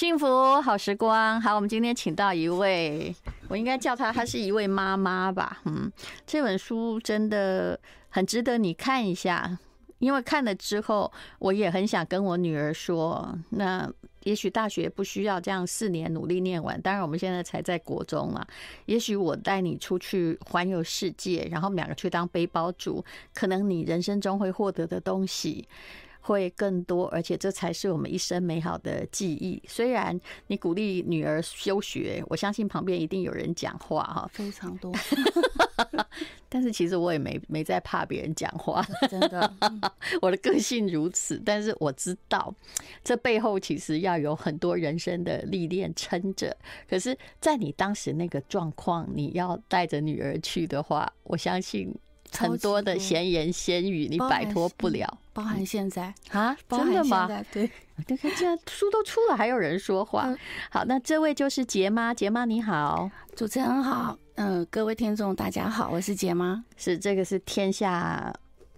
幸福好时光，好，我们今天请到一位，我应该叫她，她是一位妈妈吧？嗯，这本书真的很值得你看一下，因为看了之后，我也很想跟我女儿说，那也许大学不需要这样四年努力念完，当然我们现在才在国中嘛，也许我带你出去环游世界，然后两个去当背包族，可能你人生中会获得的东西。会更多，而且这才是我们一生美好的记忆。虽然你鼓励女儿休学，我相信旁边一定有人讲话哈，非常多。但是其实我也没没在怕别人讲话，真的，我的个性如此。但是我知道，这背后其实要有很多人生的历练撑着。可是，在你当时那个状况，你要带着女儿去的话，我相信。很多的闲言闲语，你摆脱不了，包含现在啊，真的吗？对，你看现在书都出了，还有人说话。好，那这位就是杰妈，杰妈你好，主持人好，嗯，各位听众大家好，我是杰妈，是这个是天下。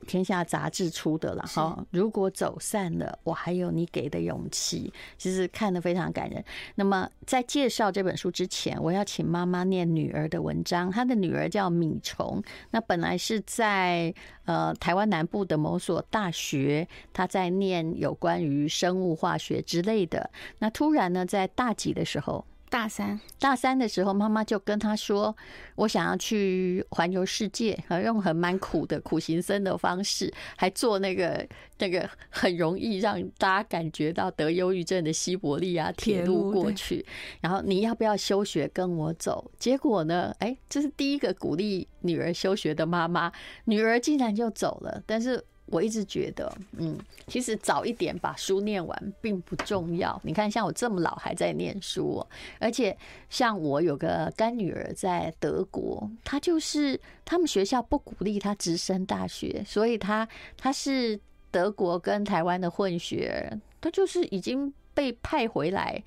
天下杂志出的了哈，如果走散了，我还有你给的勇气，其实看得非常感人。那么在介绍这本书之前，我要请妈妈念女儿的文章。她的女儿叫米虫，那本来是在呃台湾南部的某所大学，她在念有关于生物化学之类的。那突然呢，在大几的时候。大三，大三的时候，妈妈就跟他说：“我想要去环游世界，用很蛮苦的苦行僧的方式，还做那个那个很容易让大家感觉到得忧郁症的西伯利亚铁路过去。然后你要不要休学跟我走？结果呢？哎，这是第一个鼓励女儿休学的妈妈，女儿竟然就走了。但是。”我一直觉得，嗯，其实早一点把书念完并不重要。你看，像我这么老还在念书，而且像我有个干女儿在德国，她就是他们学校不鼓励她直升大学，所以她她是德国跟台湾的混血，她就是已经被派回来，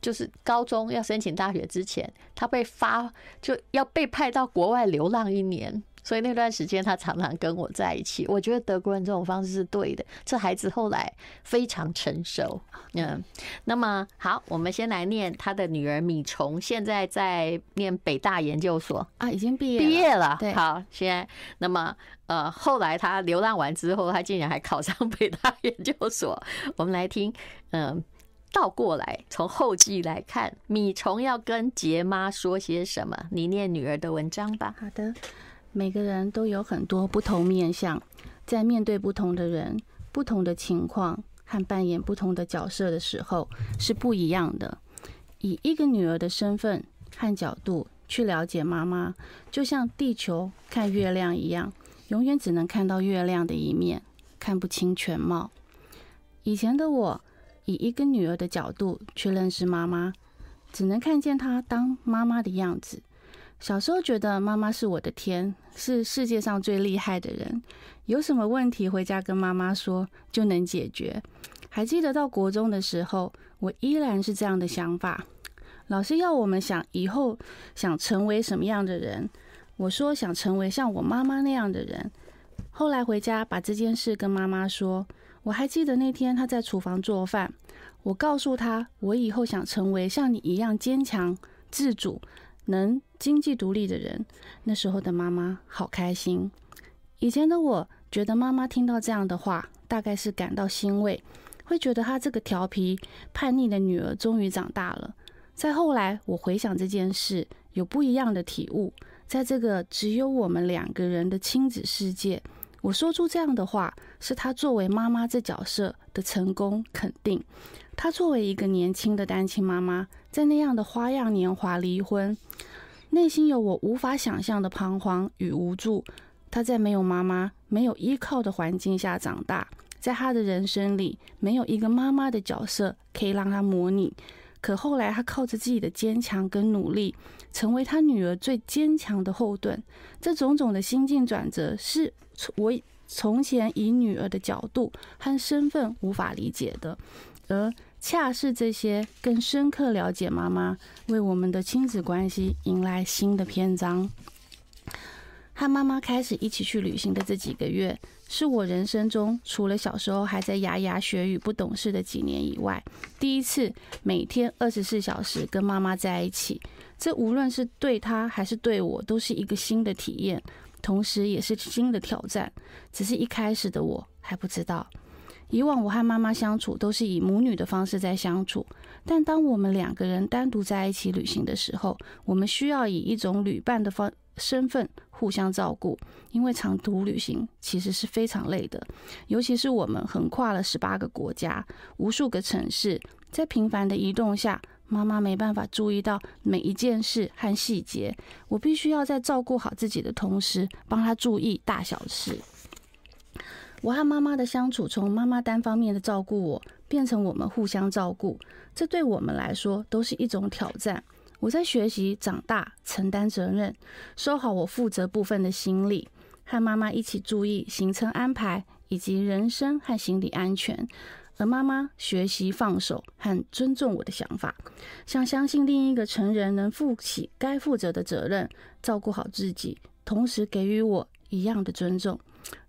就是高中要申请大学之前，她被发就要被派到国外流浪一年。所以那段时间，他常常跟我在一起。我觉得德国人这种方式是对的。这孩子后来非常成熟，嗯。那么好，我们先来念他的女儿米虫，现在在念北大研究所啊，已经毕业毕业了。对，好，现在那么呃，后来他流浪完之后，他竟然还考上北大研究所。我们来听，嗯，倒过来从后记来看，米虫要跟杰妈说些什么？你念女儿的文章吧。好的。每个人都有很多不同面相，在面对不同的人、不同的情况和扮演不同的角色的时候是不一样的。以一个女儿的身份和角度去了解妈妈，就像地球看月亮一样，永远只能看到月亮的一面，看不清全貌。以前的我，以一个女儿的角度去认识妈妈，只能看见她当妈妈的样子。小时候觉得妈妈是我的天，是世界上最厉害的人，有什么问题回家跟妈妈说就能解决。还记得到国中的时候，我依然是这样的想法。老师要我们想以后想成为什么样的人，我说想成为像我妈妈那样的人。后来回家把这件事跟妈妈说，我还记得那天她在厨房做饭，我告诉她我以后想成为像你一样坚强自主。能经济独立的人，那时候的妈妈好开心。以前的我觉得妈妈听到这样的话，大概是感到欣慰，会觉得她这个调皮叛逆的女儿终于长大了。再后来，我回想这件事，有不一样的体悟。在这个只有我们两个人的亲子世界，我说出这样的话，是她作为妈妈这角色的成功肯定。她作为一个年轻的单亲妈妈，在那样的花样年华离婚，内心有我无法想象的彷徨与无助。她在没有妈妈、没有依靠的环境下长大，在她的人生里没有一个妈妈的角色可以让她模拟。可后来，她靠着自己的坚强跟努力，成为她女儿最坚强的后盾。这种种的心境转折，是我从前以女儿的角度和身份无法理解的。而恰是这些更深刻了解妈妈，为我们的亲子关系迎来新的篇章。和妈妈开始一起去旅行的这几个月，是我人生中除了小时候还在牙牙学语、不懂事的几年以外，第一次每天二十四小时跟妈妈在一起。这无论是对她还是对我，都是一个新的体验，同时也是新的挑战。只是一开始的我还不知道。以往我和妈妈相处都是以母女的方式在相处，但当我们两个人单独在一起旅行的时候，我们需要以一种旅伴的方身份互相照顾，因为长途旅行其实是非常累的，尤其是我们横跨了十八个国家、无数个城市，在频繁的移动下，妈妈没办法注意到每一件事和细节，我必须要在照顾好自己的同时，帮她注意大小事。我和妈妈的相处，从妈妈单方面的照顾我，变成我们互相照顾，这对我们来说都是一种挑战。我在学习长大，承担责任，收好我负责部分的行李，和妈妈一起注意行程安排以及人身和行李安全。而妈妈学习放手和尊重我的想法，像相信另一个成人能负起该负责的责任，照顾好自己，同时给予我一样的尊重。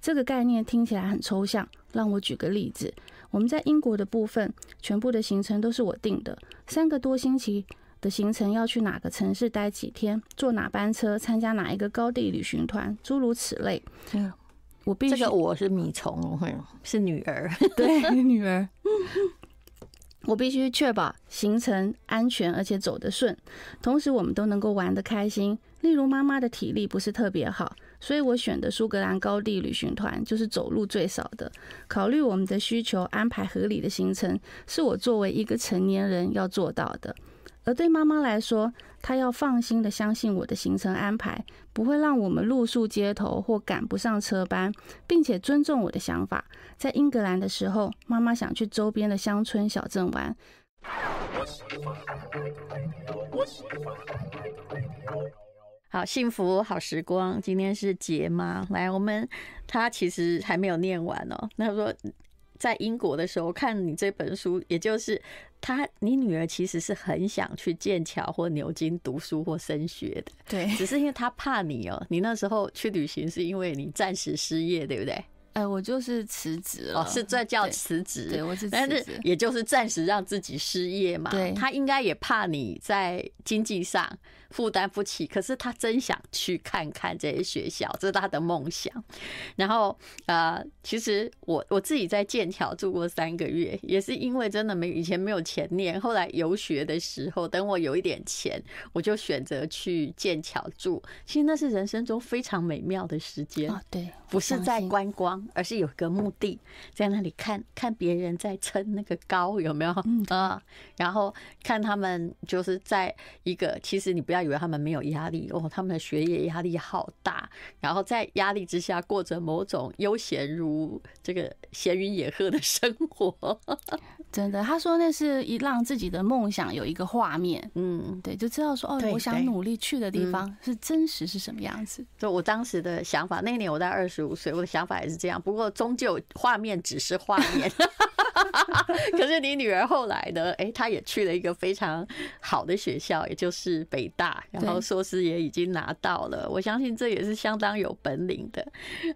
这个概念听起来很抽象，让我举个例子：我们在英国的部分，全部的行程都是我定的，三个多星期。的行程要去哪个城市待几天，坐哪班车，参加哪一个高地旅行团，诸如此类。嗯，我必须这个我是米虫，是女儿，对，女儿。我必须确保行程安全，而且走得顺，同时我们都能够玩得开心。例如妈妈的体力不是特别好，所以我选的苏格兰高地旅行团就是走路最少的。考虑我们的需求，安排合理的行程，是我作为一个成年人要做到的。而对妈妈来说，她要放心的相信我的行程安排不会让我们露宿街头或赶不上车班，并且尊重我的想法。在英格兰的时候，妈妈想去周边的乡村小镇玩。好，幸福好时光，今天是杰妈来，我们她其实还没有念完哦。那说。在英国的时候看你这本书，也就是他，你女儿其实是很想去剑桥或牛津读书或升学的，对，只是因为她怕你哦。你那时候去旅行是因为你暂时失业，对不对？哎，我就是辞职了，是这叫辞职，对，我是辞职，但是也就是暂时让自己失业嘛。对，他应该也怕你在经济上。负担不起，可是他真想去看看这些学校，这是他的梦想。然后，呃，其实我我自己在剑桥住过三个月，也是因为真的没以前没有钱念，后来游学的时候，等我有一点钱，我就选择去剑桥住。其实那是人生中非常美妙的时间。哦，对，不是在观光，而是有个目的，在那里看看别人在撑那个高，有没有？啊，然后看他们就是在一个，其实你不要。以为他们没有压力哦，他们的学业压力好大，然后在压力之下过着某种悠闲如这个闲云野鹤的生活。真的，他说那是一让自己的梦想有一个画面，嗯，对，就知道说哦，我想努力去的地方是真实是什么样子。就我当时的想法，那一年我在二十五岁，我的想法也是这样。不过终究画面只是画面。可是你女儿后来呢？哎，她也去了一个非常好的学校，也就是北大，然后硕士也已经拿到了。我相信这也是相当有本领的。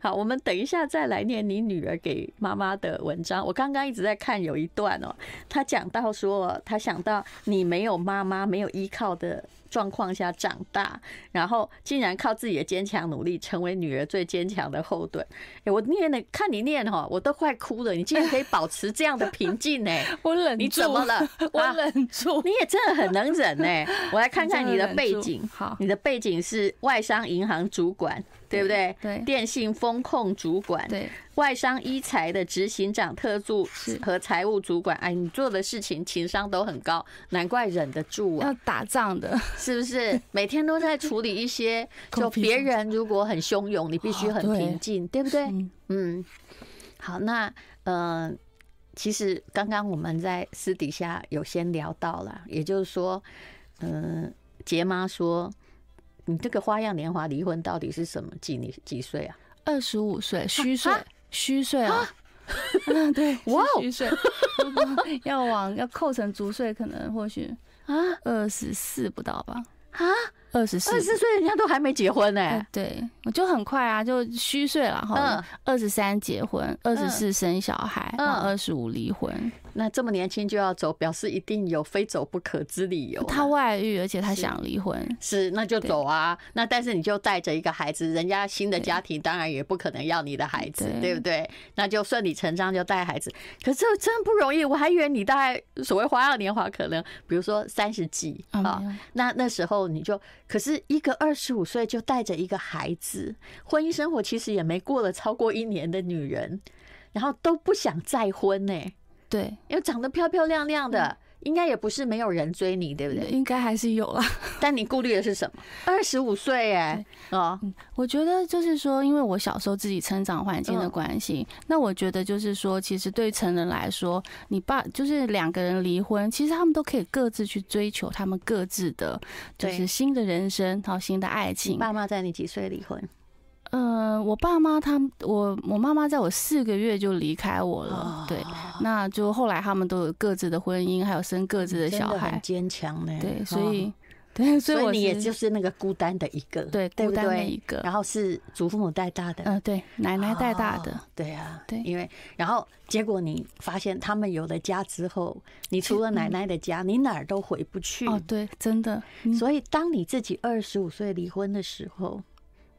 好，我们等一下再来念你女儿给妈妈的文章。我刚刚一直在看有一段哦，她讲到说，她想到你没有妈妈，没有依靠的。状况下长大，然后竟然靠自己的坚强努力，成为女儿最坚强的后盾。哎，我念的看你念哈，我都快哭了。你竟然可以保持这样的平静呢？我忍住，你怎么了？我忍住。你也真的很能忍呢。我来看看你的 背景。好，你的背景是外商银行主管。对不对？对，电信风控主管，对，外商一财的执行长、特助和财务主管，哎，你做的事情情商都很高，难怪忍得住啊！要打仗的，是不是？每天都在处理一些，就别人如果很汹涌，你必须很平静，对不对？嗯，好，那嗯、呃，其实刚刚我们在私底下有先聊到了，也就是说，嗯、呃，杰妈说。你这个花样年华离婚到底是什么？几年几岁啊？二十五岁，虚岁，虚岁啊！嗯，对，哇，虚岁，要往要扣成足岁，可能或许啊，二十四不到吧？啊，二十四，二十四岁人家都还没结婚呢、欸。对，我就很快啊，就虚岁了哈。二十三结婚，二十四生小孩，然后二十五离婚。那这么年轻就要走，表示一定有非走不可之理由。他外遇，而且他想离婚是，是那就走啊。那但是你就带着一个孩子，人家新的家庭当然也不可能要你的孩子，对，对不对？那就顺理成章就带孩子。可是真不容易，我还以为你大概所谓花样年华，可能比如说三十几啊，那那时候你就，可是一个二十五岁就带着一个孩子，婚姻生活其实也没过了超过一年的女人，然后都不想再婚呢、欸。对，因为长得漂漂亮亮的，应该也不是没有人追你，对不对？应该还是有啦。但你顾虑的是什么？二十五岁哎，哦，我觉得就是说，因为我小时候自己成长环境的关系，那我觉得就是说，其实对成人来说，你爸就是两个人离婚，其实他们都可以各自去追求他们各自的，就是新的人生，然后新的爱情。爸妈在你几岁离婚？呃，我爸妈他我我妈妈在我四个月就离开我了，对，那就后来他们都有各自的婚姻，还有生各自的小孩，很坚强呢。对，所以 对，所以我你也就是那个孤单的一个，对，孤单的一个。然后是祖父母带大的，嗯，对，奶奶带大的，对啊，对，因为然后结果你发现他们有了家之后，你除了奶奶的家，你哪儿都回不去。哦，对，真的。所以当你自己二十五岁离婚的时候。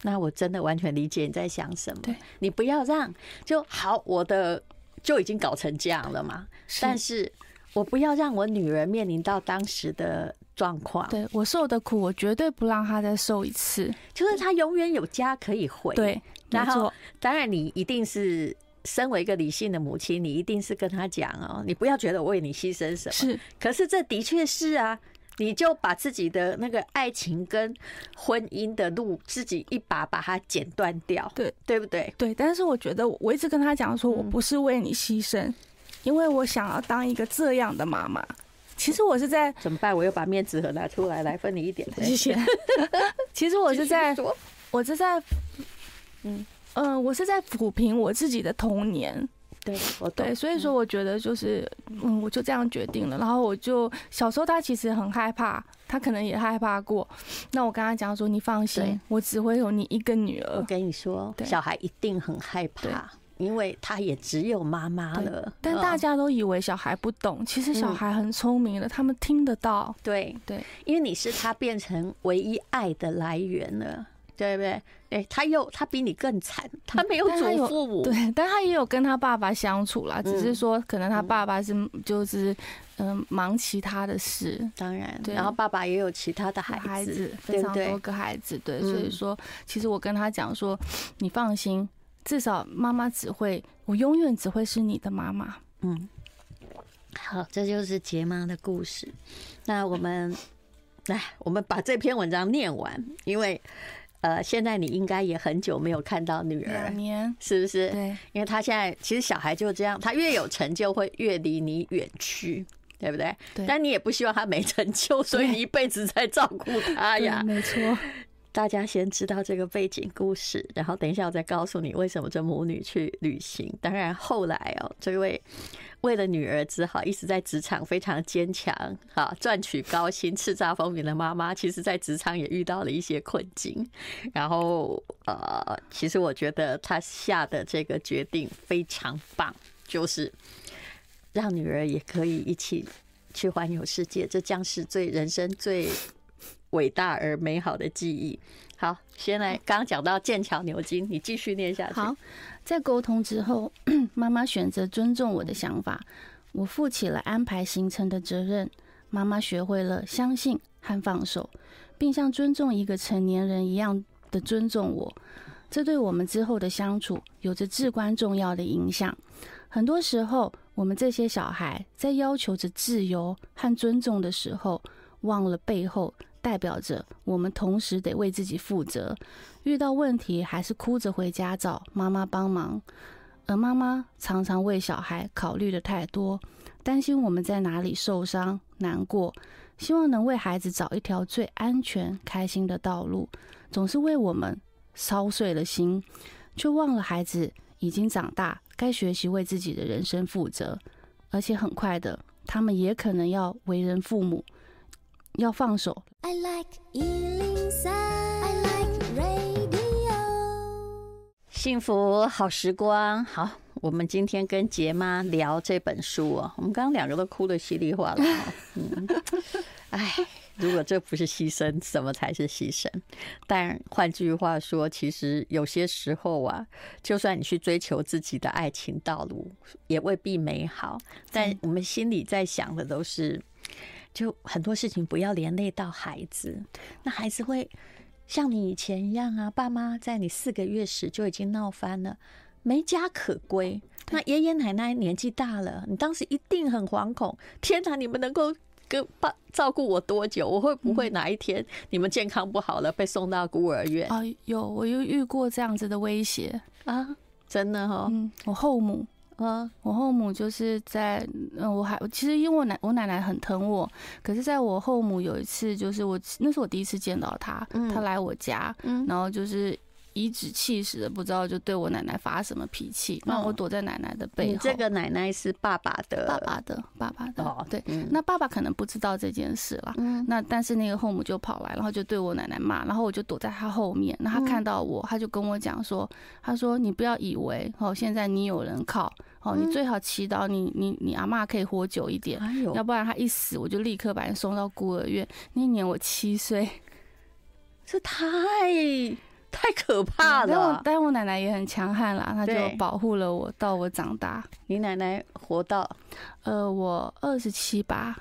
那我真的完全理解你在想什么。对，你不要让就好，我的就已经搞成这样了嘛。但是我不要让我女儿面临到当时的状况。对，我受的苦，我绝对不让她再受一次。就是她永远有家可以回。对，然后当然你一定是身为一个理性的母亲，你一定是跟她讲哦，你不要觉得我为你牺牲什么。是，可是这的确是啊。你就把自己的那个爱情跟婚姻的路自己一把把它剪断掉，对对不对？对。但是我觉得我一直跟他讲说，我不是为你牺牲，因为我想要当一个这样的妈妈。其实我是在怎么办？我又把面子盒拿出来，来分你一点。谢谢。其实我是在，我是在，嗯嗯，我是在抚平我自己的童年。对，我对，所以说我觉得就是，嗯，我就这样决定了。然后我就小时候他其实很害怕，他可能也害怕过。那我跟他讲说，你放心，我只会有你一个女儿。我跟你说，小孩一定很害怕，因为他也只有妈妈了。但大家都以为小孩不懂，其实小孩很聪明的，他们听得到。对对，因为你是他变成唯一爱的来源了。对不对？哎，他又他比你更惨，他没有祖父母，对，但他也有跟他爸爸相处啦，只是说可能他爸爸是就是嗯忙其他的事，当然，对，然后爸爸也有其他的孩子，非常多个孩子，对，所以说其实我跟他讲说，你放心，至少妈妈只会，我永远只会是你的妈妈。嗯，好，这就是杰妈的故事。那我们来，我们把这篇文章念完，因为。呃，现在你应该也很久没有看到女儿，两年是不是？对，因为他现在其实小孩就这样，他越有成就会越离你远去，对不对？对。但你也不希望他没成就，所以你一辈子在照顾他呀。没错。大家先知道这个背景故事，然后等一下我再告诉你为什么这母女去旅行。当然后来哦，这位。为了女儿只好一直在职场非常坚强，哈，赚取高薪、叱咤风云的妈妈，其实在职场也遇到了一些困境。然后，呃，其实我觉得她下的这个决定非常棒，就是让女儿也可以一起去环游世界，这将是最人生最伟大而美好的记忆。好，先来刚刚讲到剑桥牛津，你继续念下去。好。在沟通之后，妈妈选择尊重我的想法，我负起了安排行程的责任。妈妈学会了相信和放手，并像尊重一个成年人一样的尊重我。这对我们之后的相处有着至关重要的影响。很多时候，我们这些小孩在要求着自由和尊重的时候，忘了背后。代表着我们同时得为自己负责，遇到问题还是哭着回家找妈妈帮忙，而妈妈常常为小孩考虑的太多，担心我们在哪里受伤难过，希望能为孩子找一条最安全开心的道路，总是为我们操碎了心，却忘了孩子已经长大，该学习为自己的人生负责，而且很快的，他们也可能要为人父母。要放手。I like I like radio。幸福好时光，好，我们今天跟杰妈聊这本书哦。我们刚刚两个都哭得稀里哗啦。嗯，哎。如果这不是牺牲，什么才是牺牲？但换句话说，其实有些时候啊，就算你去追求自己的爱情道路，也未必美好。但我们心里在想的都是，就很多事情不要连累到孩子，那孩子会像你以前一样啊，爸妈在你四个月时就已经闹翻了，没家可归。那爷爷奶奶年纪大了，你当时一定很惶恐。天哪，你们能够？跟爸照顾我多久？我会不会哪一天你们健康不好了，被送到孤儿院？啊，有，我又遇过这样子的威胁啊，真的哈。嗯，我后母，嗯，我后母就是在，嗯，我还其实因为我奶我奶奶很疼我，可是在我后母有一次，就是我那是我第一次见到她，她来我家，然后就是。颐指气使的，不知道就对我奶奶发什么脾气，那我躲在奶奶的背后。你这个奶奶是爸爸的，爸爸的，爸爸的。哦，对，那爸爸可能不知道这件事了。嗯，那但是那个后母就跑来，然后就对我奶奶骂，然后我就躲在他后面。那他看到我，他就跟我讲说：“他说你不要以为哦，现在你有人靠哦，你最好祈祷你你你阿妈可以活久一点，要不然他一死，我就立刻把你送到孤儿院。那一年我七岁，这太……太可怕了！但我但我奶奶也很强悍啦，她就保护了我到我长大。你奶奶活到，呃，我二十七八。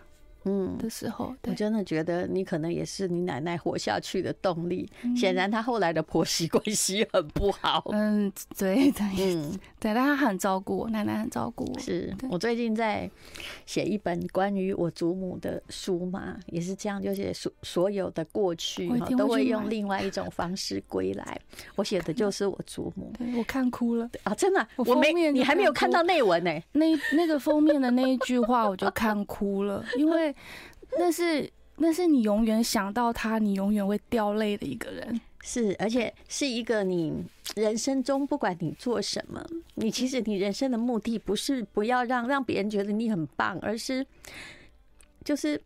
嗯的时候，我真的觉得你可能也是你奶奶活下去的动力。显然，她后来的婆媳 关系很不好。嗯，对的，嗯，对，但她很照顾我，奶奶很照顾我。是我最近在写一本关于我祖母的书嘛，也是这样，就是所所有的过去都会用另外一种方式归来。我写的就是我祖母，对，我看哭了啊！真的，我没你还没有看到内文呢。那那个封面的那一句话，我就看哭了，因为。那是那是你永远想到他，你永远会掉泪的一个人。是，而且是一个你人生中不管你做什么，你其实你人生的目的不是不要让让别人觉得你很棒，而是就是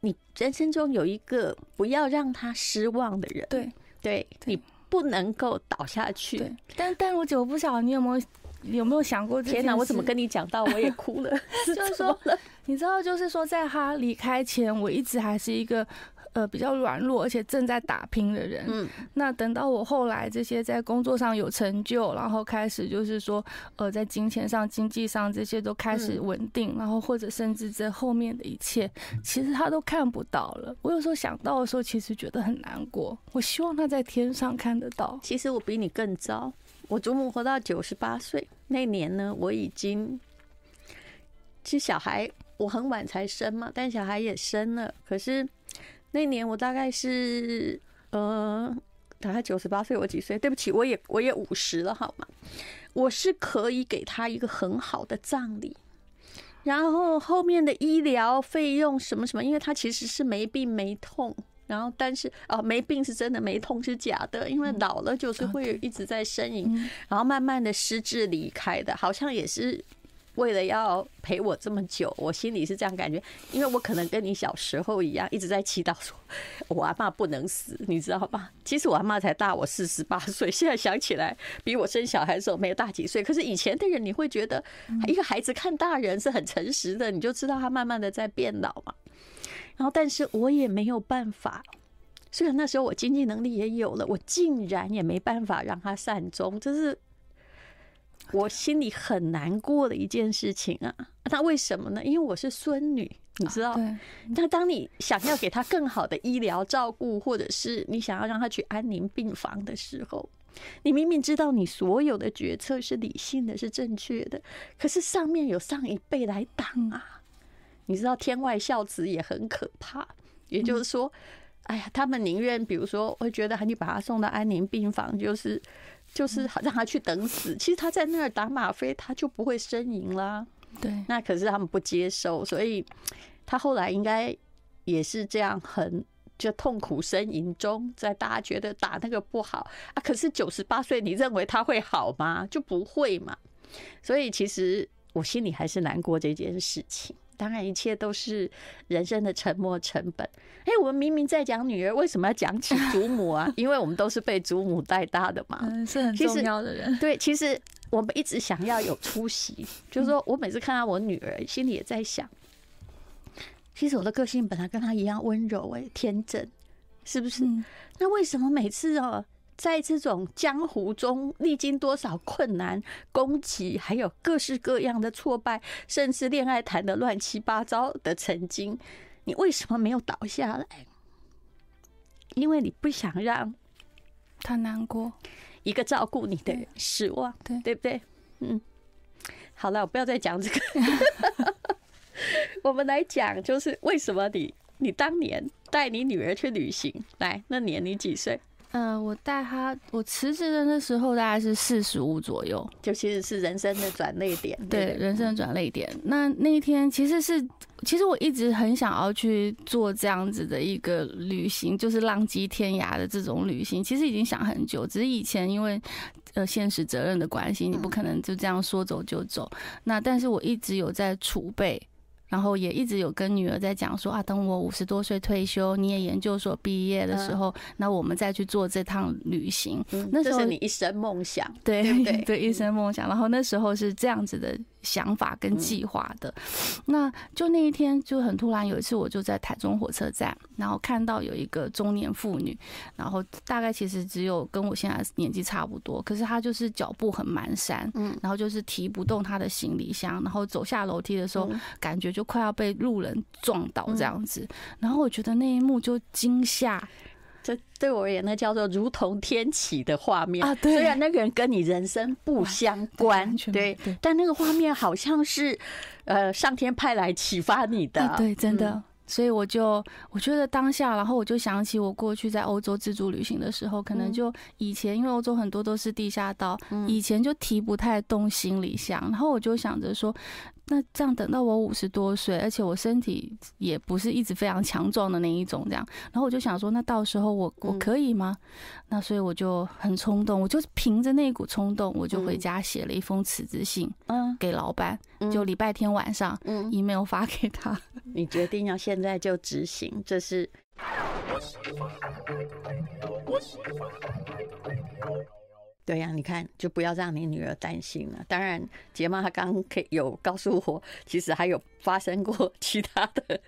你人生中有一个不要让他失望的人。对，对你不能够倒下去。对，但但我就不晓得你有没有。有没有想过？天哪！我怎么跟你讲到我也哭了？就是说，你知道，就是说，在他离开前，我一直还是一个呃比较软弱而且正在打拼的人。嗯，那等到我后来这些在工作上有成就，然后开始就是说呃在金钱上、经济上这些都开始稳定，然后或者甚至这后面的一切，其实他都看不到了。我有时候想到的时候，其实觉得很难过。我希望他在天上看得到。其实我比你更糟。我祖母活到九十八岁那年呢，我已经其实小孩我很晚才生嘛，但小孩也生了。可是那年我大概是呃，大概九十八岁，我几岁？对不起，我也我也五十了，好吗？我是可以给他一个很好的葬礼，然后后面的医疗费用什么什么，因为他其实是没病没痛。然后，但是哦，没病是真的，没痛是假的，因为老了就是会一直在呻吟，然后慢慢的失智离开的，好像也是为了要陪我这么久，我心里是这样感觉，因为我可能跟你小时候一样，一直在祈祷说，我阿妈不能死，你知道吧？其实我阿妈才大我四十八岁，现在想起来比我生小孩的时候没有大几岁，可是以前的人你会觉得一个孩子看大人是很诚实的，你就知道他慢慢的在变老嘛。然后，但是我也没有办法。虽然那时候我经济能力也有了，我竟然也没办法让他善终，这是我心里很难过的一件事情啊。那为什么呢？因为我是孙女，你知道。那当你想要给他更好的医疗照顾，或者是你想要让他去安宁病房的时候，你明明知道你所有的决策是理性的，是正确的，可是上面有上一辈来挡啊。你知道天外孝子也很可怕，也就是说，哎呀，他们宁愿比如说，会觉得你把他送到安宁病房，就是就是让他去等死。其实他在那儿打吗啡，他就不会呻吟啦。对，那可是他们不接受，所以他后来应该也是这样，很就痛苦呻吟中，在大家觉得打那个不好啊。可是九十八岁，你认为他会好吗？就不会嘛。所以其实我心里还是难过这件事情。当然一切都是人生的沉没成本。哎，我们明明在讲女儿，为什么要讲起祖母啊？因为我们都是被祖母带大的嘛，嗯，是很重要的人。对，其实我们一直想要有出息，就是说我每次看到我女儿，心里也在想，其实我的个性本来跟她一样温柔，哎，天真，是不是？那为什么每次哦？在这种江湖中历经多少困难、攻击，还有各式各样的挫败，甚至恋爱谈的乱七八糟的曾经，你为什么没有倒下来？因为你不想让他难过，一个照顾你的人失望，对对不对？嗯，好了，我不要再讲这个，我们来讲，就是为什么你你当年带你女儿去旅行，来，那年你几岁？嗯、呃，我带他，我辞职的那时候大概是四十五左右，就其实是人生的转泪点。对，对，人生的转泪点。那那一天其实是，其实我一直很想要去做这样子的一个旅行，就是浪迹天涯的这种旅行。其实已经想很久，只是以前因为呃现实责任的关系，你不可能就这样说走就走。那但是我一直有在储备。然后也一直有跟女儿在讲说啊，等我五十多岁退休，你也研究所毕业的时候，那我们再去做这趟旅行。那时候是你一生梦想，对对 对，一生梦想。然后那时候是这样子的。想法跟计划的，那就那一天就很突然。有一次，我就在台中火车站，然后看到有一个中年妇女，然后大概其实只有跟我现在年纪差不多，可是她就是脚步很蹒跚，嗯，然后就是提不动她的行李箱，然后走下楼梯的时候，感觉就快要被路人撞倒这样子。然后我觉得那一幕就惊吓。这对我而言，那叫做如同天启的画面啊！对，虽然那个人跟你人生不相关，对，但那个画面好像是呃上天派来启发你的。对，真的。所以我就我觉得当下，然后我就想起我过去在欧洲自助旅行的时候，可能就以前因为欧洲很多都是地下道，以前就提不太动行李箱，然后我就想着说。那这样等到我五十多岁，而且我身体也不是一直非常强壮的那一种，这样，然后我就想说，那到时候我我可以吗？那所以我就很冲动，我就凭着那股冲动，我就回家写了一封辞职信，嗯，给老板，就礼拜天晚上，嗯，email 发给他。你决定要现在就执行，这是。对呀、你看，就不要让你女儿担心了。当然，杰妈她刚刚可以有告诉我，其实还有发生过 其他的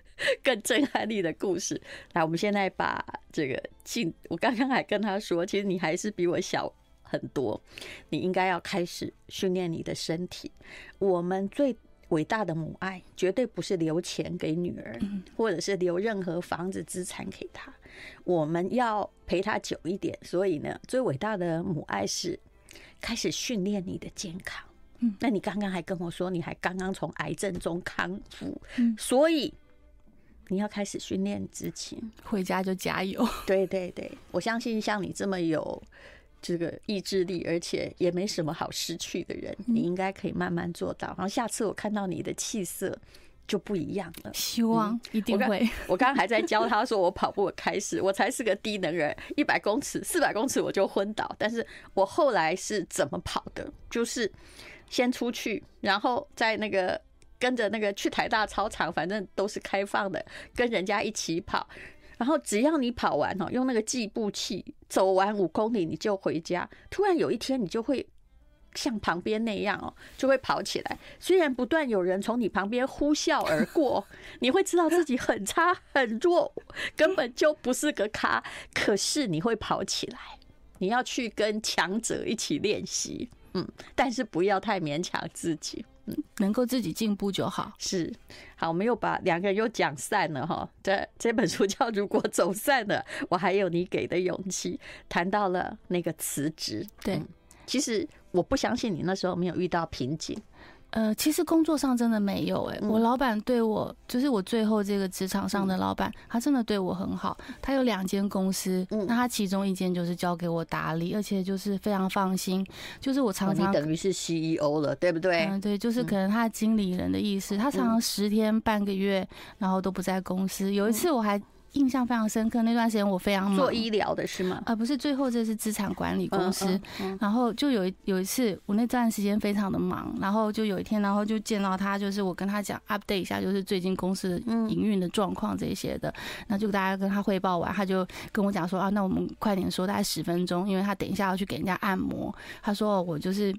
更震撼力的故事。来，我们现在把这个进，我刚刚还跟她说，其实你还是比我小很多，你应该要开始训练你的身体。我们最伟大的母爱，绝对不是留钱给女儿，或者是留任何房子资产给她。我们要陪她久一点，所以呢，最伟大的母爱是开始训练你的健康。嗯，那你刚刚还跟我说，你还刚刚从癌症中康复，嗯，所以你要开始训练自己。回家就加油。对对对，我相信像你这么有这个意志力，而且也没什么好失去的人，你应该可以慢慢做到。然后下次我看到你的气色。就不一样了。希望一定会。我刚刚还在教他说，我跑步开始，我才是个低能人，一百公尺、四百公尺我就昏倒。但是我后来是怎么跑的？就是先出去，然后在那个跟着那个去台大操场，反正都是开放的，跟人家一起跑。然后只要你跑完哦，用那个计步器走完五公里，你就回家。突然有一天，你就会。像旁边那样哦，就会跑起来。虽然不断有人从你旁边呼啸而过，你会知道自己很差很弱，根本就不是个咖。可是你会跑起来，你要去跟强者一起练习，嗯，但是不要太勉强自己，嗯，能够自己进步就好。是，好，我们又把两个人又讲散了哈。这这本书叫《如果走散了，我还有你给的勇气》，谈到了那个辞职，对。嗯其实我不相信你那时候没有遇到瓶颈。呃，其实工作上真的没有哎、欸，我老板对我，就是我最后这个职场上的老板，他真的对我很好。他有两间公司，那他其中一间就是交给我打理，而且就是非常放心。就是我常常等于是 CEO 了，对不对？嗯，对，就是可能他经理人的意思。他常常十天半个月，然后都不在公司。有一次我还。印象非常深刻。那段时间我非常忙，做医疗的是吗？啊、呃，不是，最后这是资产管理公司。嗯嗯嗯、然后就有有一次，我那段时间非常的忙，然后就有一天，然后就见到他，就是我跟他讲 update 一下，就是最近公司的营运的状况这些的。那就大家跟他汇报完，他就跟我讲说啊，那我们快点说，大概十分钟，因为他等一下要去给人家按摩。他说我就是。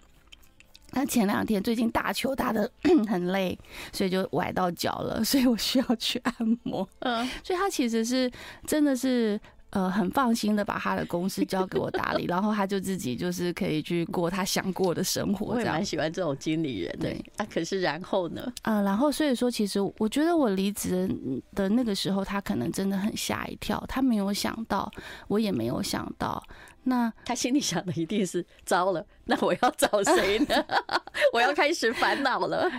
他前两天最近打球打的 很累，所以就崴到脚了，所以我需要去按摩。嗯，所以他其实是真的是呃很放心的把他的公司交给我打理，然后他就自己就是可以去过他想过的生活。我也蛮喜欢这种经理人的。对啊，可是然后呢？啊、呃，然后所以说，其实我觉得我离职的那个时候，他可能真的很吓一跳，他没有想到，我也没有想到。那他心里想的一定是糟了，那我要找谁呢？我要开始烦恼了。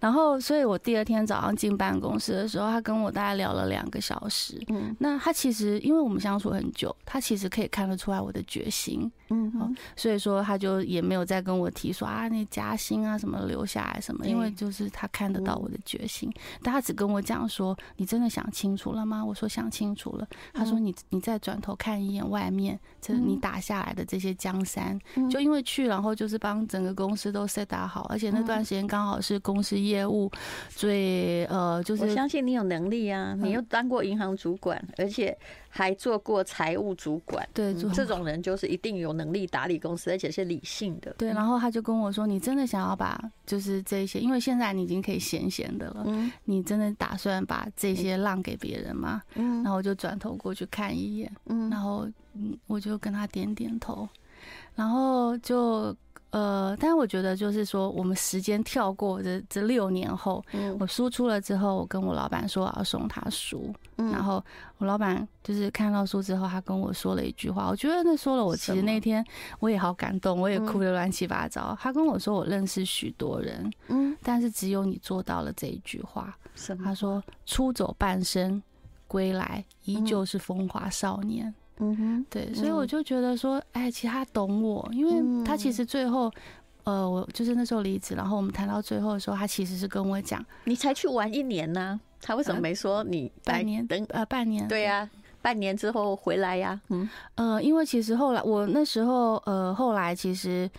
然后，所以我第二天早上进办公室的时候，他跟我大概聊了两个小时。嗯，那他其实因为我们相处很久，他其实可以看得出来我的决心。嗯，所以说他就也没有再跟我提说啊，那加薪啊什么留下来什么，因为就是他看得到我的决心。但他只跟我讲说：“你真的想清楚了吗？”我说：“想清楚了。”他说：“你你再转头看一眼外面，这你。”打下来的这些江山，就因为去，然后就是帮整个公司都 set 打好，而且那段时间刚好是公司业务最呃，就是我相信你有能力啊，你又当过银行主管，而且还做过财务主管，对，这种人就是一定有能力打理公司，而且是理性的。对，然后他就跟我说：“你真的想要把就是这些，因为现在你已经可以闲闲的了，嗯，你真的打算把这些让给别人吗？”嗯，然后我就转头过去看一眼，嗯，然后。嗯，我就跟他点点头，然后就呃，但是我觉得就是说，我们时间跳过这这六年后，嗯，我输出了之后，我跟我老板说我要送他书，嗯，然后我老板就是看到书之后，他跟我说了一句话，我觉得那说了我其实那天我也好感动，我也哭得乱七八糟。他跟我说，我认识许多人，嗯，但是只有你做到了这一句话。他说，出走半生，归来依旧是风华少年。嗯哼，对，所以我就觉得说，哎，其实他懂我，因为他其实最后，呃，我就是那时候离职，然后我们谈到最后的时候，他其实是跟我讲，你才去玩一年呢，他为什么没说你半年？等呃半年？对呀，半年之后回来呀。嗯，呃，因为其实后来我那时候，呃，后来其实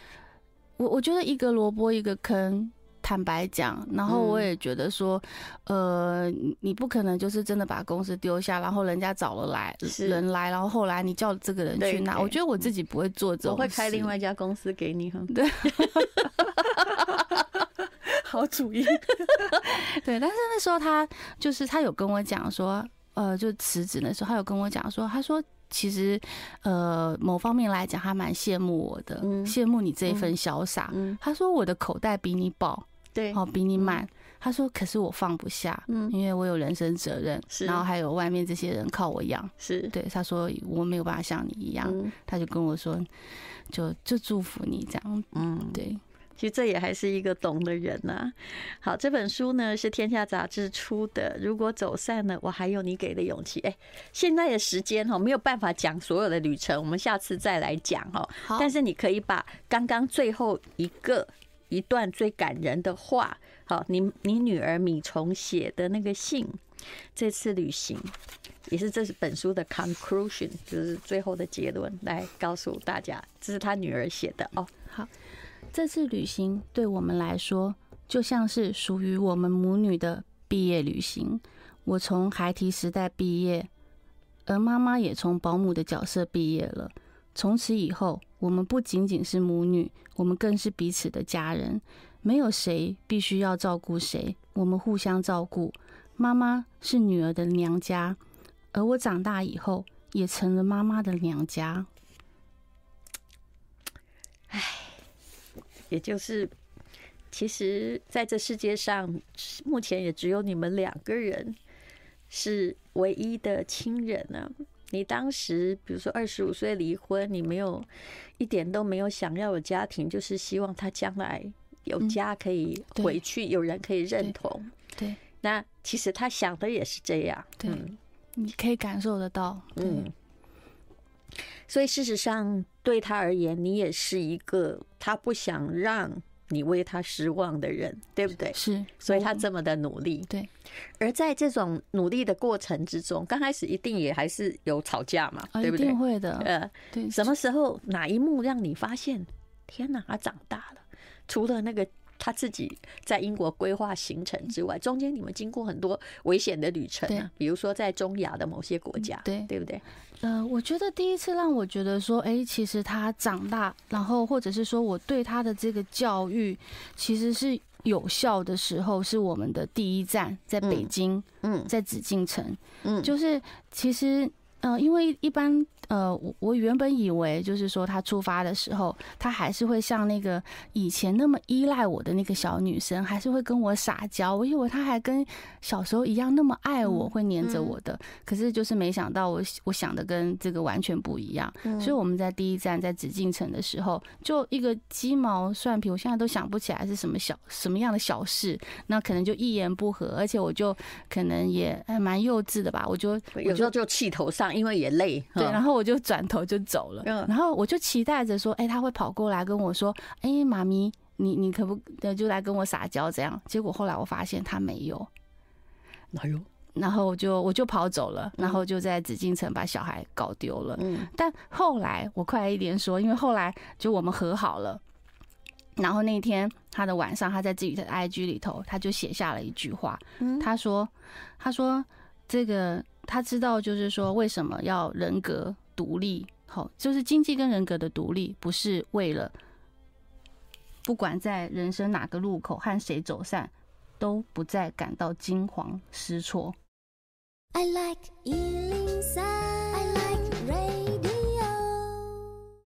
我我觉得一个萝卜一个坑。坦白讲，然后我也觉得说，呃，你不可能就是真的把公司丢下，然后人家找了来人来，然后后来你叫这个人去拿。我觉得我自己不会做这种。我会开另外一家公司给你哈。对，好主意。对，但是那时候他就是他有跟我讲说，呃，就辞职的时候，他有跟我讲说，他说其实呃某方面来讲，他蛮羡慕我的，羡慕你这一份潇洒。他说我的口袋比你饱。对，哦，比你慢。他说：“可是我放不下，嗯，因为我有人生责任，是，然后还有外面这些人靠我养，是对。”他说：“我没有办法像你一样。”他就跟我说：“就就祝福你这样。”嗯，对。其实这也还是一个懂的人呐。好，这本书呢是天下杂志出的。如果走散了，我还有你给的勇气。哎，现在的时间哈没有办法讲所有的旅程，我们下次再来讲哈。好，但是你可以把刚刚最后一个。一段最感人的话，好，你你女儿米虫写的那个信，这次旅行也是这是本书的 conclusion，就是最后的结论，来告诉大家，这是他女儿写的哦。好，这次旅行对我们来说，就像是属于我们母女的毕业旅行。我从孩提时代毕业，而妈妈也从保姆的角色毕业了。从此以后，我们不仅仅是母女，我们更是彼此的家人。没有谁必须要照顾谁，我们互相照顾。妈妈是女儿的娘家，而我长大以后也成了妈妈的娘家。唉，也就是，其实在这世界上，目前也只有你们两个人是唯一的亲人呢。你当时，比如说二十五岁离婚，你没有一点都没有想要有家庭，就是希望他将来有家可以回去，有人可以认同。对，那其实他想的也是这样。对，你可以感受得到。嗯，所以事实上对他而言，你也是一个他不想让你为他失望的人，对不对？是，所以他这么的努力。对。而在这种努力的过程之中，刚开始一定也还是有吵架嘛，对不对？一定会的。呃，对。什么时候哪一幕让你发现，天哪，他长大了？除了那个。他自己在英国规划行程之外，中间你们经过很多危险的旅程啊，比如说在中亚的某些国家，对对不对？呃，我觉得第一次让我觉得说，哎，其实他长大，然后或者是说我对他的这个教育其实是有效的时候，是我们的第一站在北京，嗯，在紫禁城，嗯，就是其实，呃，因为一般。呃，我我原本以为就是说，他出发的时候，他还是会像那个以前那么依赖我的那个小女生，还是会跟我撒娇。我以为他还跟小时候一样那么爱我，会黏着我的。可是就是没想到，我我想的跟这个完全不一样。所以我们在第一站在紫禁城的时候，就一个鸡毛蒜皮，我现在都想不起来是什么小什么样的小事，那可能就一言不合，而且我就可能也还蛮幼稚的吧，我就有时候就气头上，因为也累，对，然后。我就转头就走了，然后我就期待着说，哎，他会跑过来跟我说，哎，妈咪，你你可不就来跟我撒娇这样？结果后来我发现他没有，哪有？然后我就我就跑走了，然后就在紫禁城把小孩搞丢了。嗯，但后来我快一点说，因为后来就我们和好了，然后那天他的晚上，他在自己的 IG 里头，他就写下了一句话，他说，他说这个他知道，就是说为什么要人格。独立，好，就是经济跟人格的独立，不是为了不管在人生哪个路口和谁走散，都不再感到惊慌失措。I like